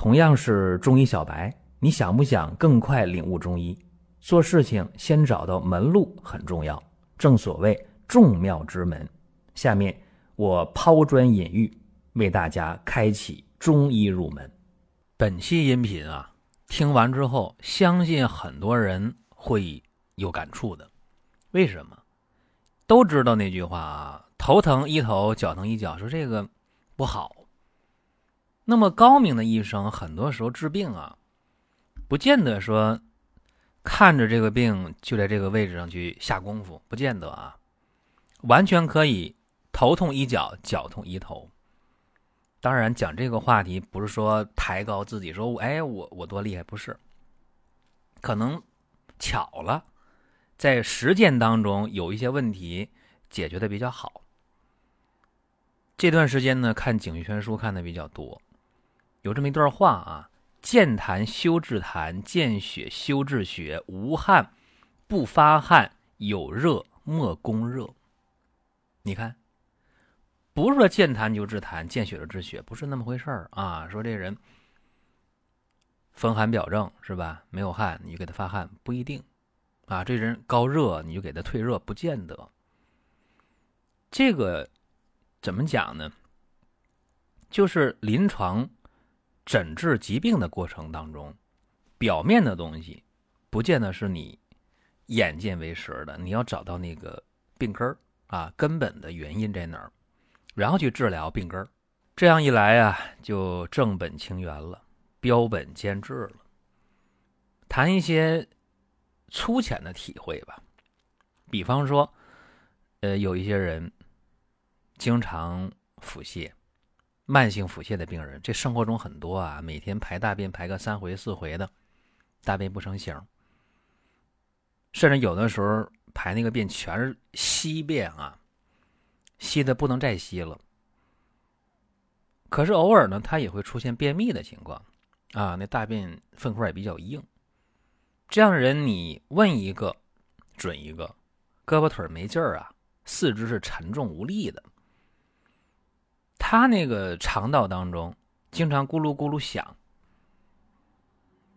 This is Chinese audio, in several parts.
同样是中医小白，你想不想更快领悟中医？做事情先找到门路很重要，正所谓众妙之门。下面我抛砖引玉，为大家开启中医入门。本期音频啊，听完之后，相信很多人会有感触的。为什么？都知道那句话啊，头疼医头，脚疼医脚，说这个不好。那么高明的医生，很多时候治病啊，不见得说看着这个病就在这个位置上去下功夫，不见得啊，完全可以头痛医脚，脚痛医头。当然，讲这个话题不是说抬高自己，说哎我我多厉害，不是。可能巧了，在实践当中有一些问题解决的比较好。这段时间呢，看《景玉全书》看的比较多。有这么一段话啊：见痰修治痰，见血修治血。无汗不发汗，有热莫攻热。你看，不是说见痰就治痰，见血就治血，不是那么回事儿啊。说这人风寒表症是吧？没有汗，你就给他发汗，不一定啊。这人高热，你就给他退热，不见得。这个怎么讲呢？就是临床。诊治疾病的过程当中，表面的东西不见得是你眼见为实的，你要找到那个病根儿啊，根本的原因在哪儿，然后去治疗病根儿。这样一来啊，就正本清源了，标本兼治了。谈一些粗浅的体会吧，比方说，呃，有一些人经常腹泻。慢性腹泻的病人，这生活中很多啊，每天排大便排个三回四回的，大便不成形，甚至有的时候排那个便全是稀便啊，稀的不能再稀了。可是偶尔呢，他也会出现便秘的情况啊，那大便粪块也比较硬。这样的人，你问一个准一个，胳膊腿没劲儿啊，四肢是沉重无力的。他那个肠道当中经常咕噜咕噜响，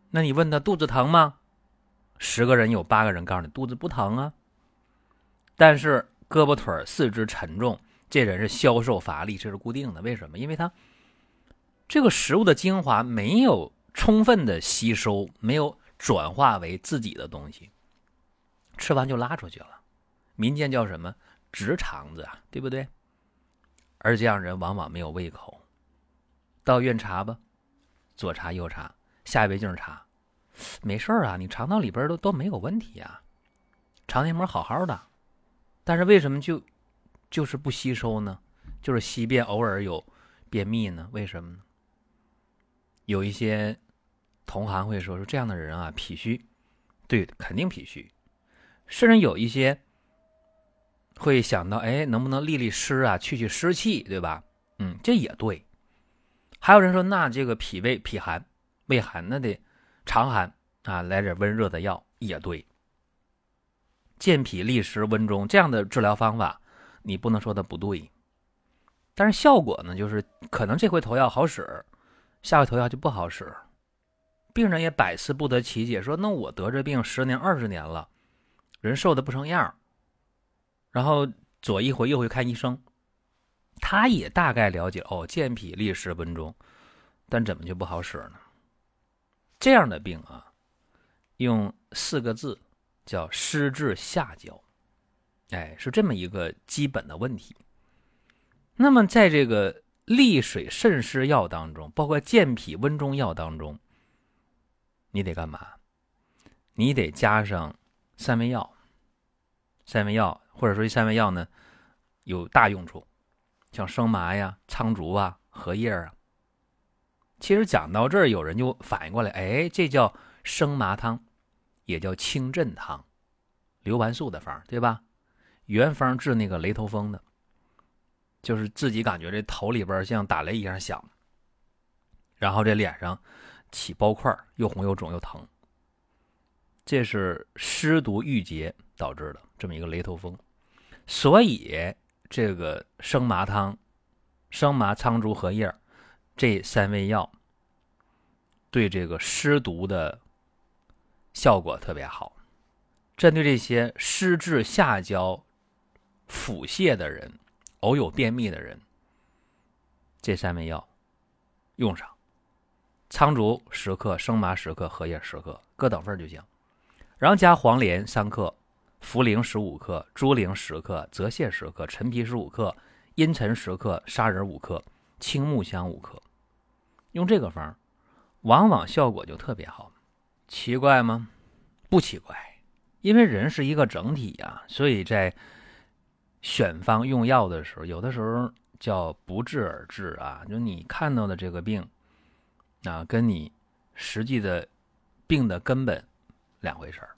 那你问他肚子疼吗？十个人有八个人告诉你肚子不疼啊。但是胳膊腿四肢沉重，这人是消瘦乏力，这是固定的。为什么？因为他这个食物的精华没有充分的吸收，没有转化为自己的东西，吃完就拉出去了。民间叫什么？直肠子啊，对不对？而这样人往往没有胃口，到院查吧，左查右查，下胃镜查，没事啊，你肠道里边都都没有问题啊，肠黏膜好好的，但是为什么就就是不吸收呢？就是稀便，偶尔有便秘呢？为什么呢？有一些同行会说说这样的人啊，脾虚，对，肯定脾虚，甚至有一些。会想到，哎，能不能利利湿啊，去去湿气，对吧？嗯，这也对。还有人说，那这个脾胃脾寒、胃寒，那得常寒啊，来点温热的药也对。健脾利湿温中这样的治疗方法，你不能说它不对。但是效果呢，就是可能这回投药好使，下回投药就不好使。病人也百思不得其解，说那我得这病十年二十年了，人瘦的不成样然后左一回右回看医生，他也大概了解哦，健脾利湿温中，但怎么就不好使呢？这样的病啊，用四个字叫湿滞下焦，哎，是这么一个基本的问题。那么在这个利水渗湿药当中，包括健脾温中药当中，你得干嘛？你得加上三味药，三味药。或者说，这三味药呢，有大用处，像生麻呀、苍竹啊、荷叶啊。其实讲到这儿，有人就反应过来，哎，这叫生麻汤，也叫清镇汤，刘完素的方，对吧？原方治那个雷头风的，就是自己感觉这头里边像打雷一样响，然后这脸上起包块，又红又肿又疼，这是湿毒郁结导致的这么一个雷头风。所以，这个生麻汤、生麻、苍术、荷叶这三味药，对这个湿毒的效果特别好。针对这些湿滞下焦、腹泻的人，偶有便秘的人，这三味药用上：苍术十克、生麻十克、荷叶十克，各等份就行。然后加黄连三克、茯苓十五克、猪苓十克、泽泻十克、陈皮十五克、茵陈十克、砂仁五克、青木香五克。用这个方，往往效果就特别好。奇怪吗？不奇怪。因为人是一个整体呀，所以在选方用药的时候，有的时候叫不治而治啊，就你看到的这个病啊，跟你实际的病的根本两回事儿。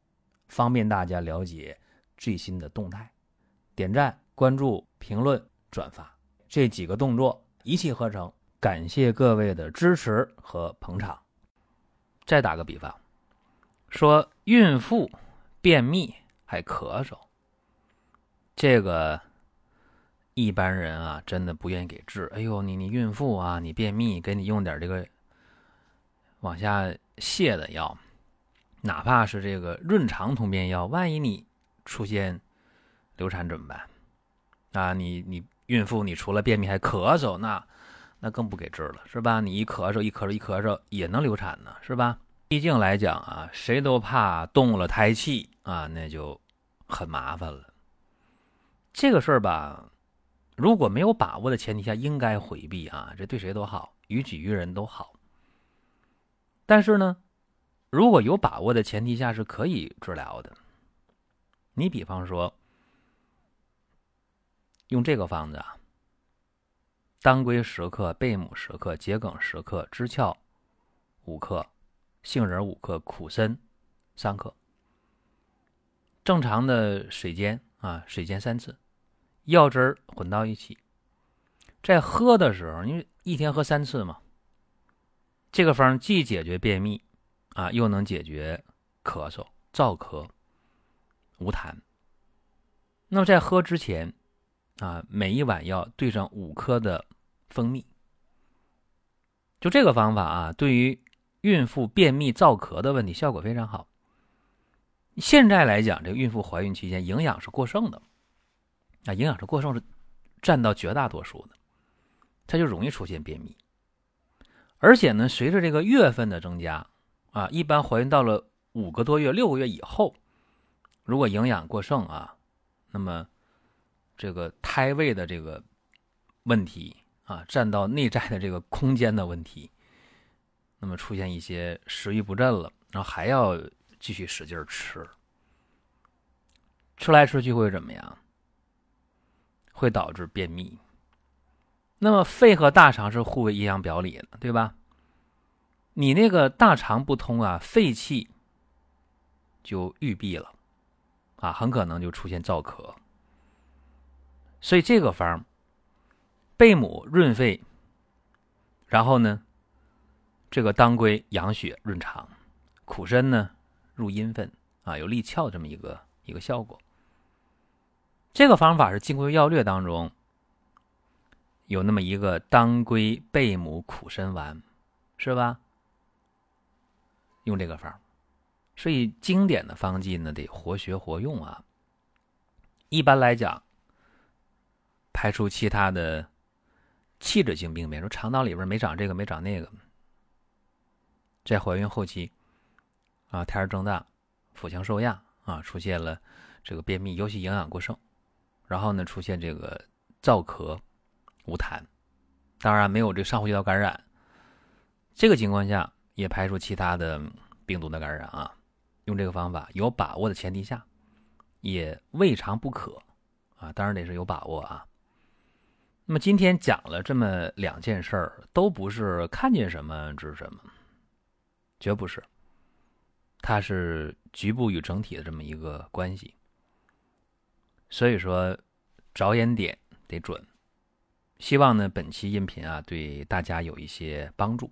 方便大家了解最新的动态。点赞、关注、评论、转发这几个动作一气呵成。感谢各位的支持和捧场。再打个比方。说孕妇便秘还咳嗽，这个一般人啊，真的不愿意给治。哎呦，你你孕妇啊，你便秘，给你用点这个往下泻的药，哪怕是这个润肠通便药，万一你出现流产怎么办？啊，你你孕妇，你除了便秘还咳嗽，那那更不给治了，是吧？你一咳嗽一咳嗽一咳嗽也能流产呢，是吧？毕竟来讲啊，谁都怕动了胎气啊，那就很麻烦了。这个事儿吧，如果没有把握的前提下，应该回避啊，这对谁都好，于己于人都好。但是呢，如果有把握的前提下，是可以治疗的。你比方说，用这个方子啊，当归十克，贝母十克，桔梗十克，知壳五克。杏仁五克，苦参三克。正常的水煎啊，水煎三次，药汁儿混到一起。在喝的时候，因为一天喝三次嘛，这个方既解决便秘啊，又能解决咳嗽、燥咳、无痰。那么在喝之前啊，每一碗要兑上五克的蜂蜜。就这个方法啊，对于。孕妇便秘燥咳的问题效果非常好。现在来讲，这个孕妇怀孕期间营养是过剩的，啊，营养是过剩是占到绝大多数的，它就容易出现便秘。而且呢，随着这个月份的增加，啊，一般怀孕到了五个多月、六个月以后，如果营养过剩啊，那么这个胎位的这个问题啊，占到内在的这个空间的问题。那么出现一些食欲不振了，然后还要继续使劲吃，吃来吃去会怎么样？会导致便秘。那么肺和大肠是互为阴阳表里的，对吧？你那个大肠不通啊，肺气就郁闭了，啊，很可能就出现燥咳。所以这个方，贝母润肺，然后呢？这个当归养血润肠，苦参呢入阴分啊，有利窍这么一个一个效果。这个方法是《金匮要略》当中有那么一个当归贝母苦参丸，是吧？用这个方，所以经典的方剂呢得活学活用啊。一般来讲，排除其他的器质性病变，说肠道里边没长这个没长那个。在怀孕后期，啊，胎儿增大，腹腔受压，啊，出现了这个便秘，尤其营养过剩，然后呢，出现这个燥咳、无痰，当然没有这上呼吸道感染，这个情况下也排除其他的病毒的感染啊。用这个方法有把握的前提下，也未尝不可啊，当然得是有把握啊。那么今天讲了这么两件事儿，都不是看见什么治什么。绝不是。它是局部与整体的这么一个关系。所以说，着眼点得准。希望呢，本期音频啊，对大家有一些帮助。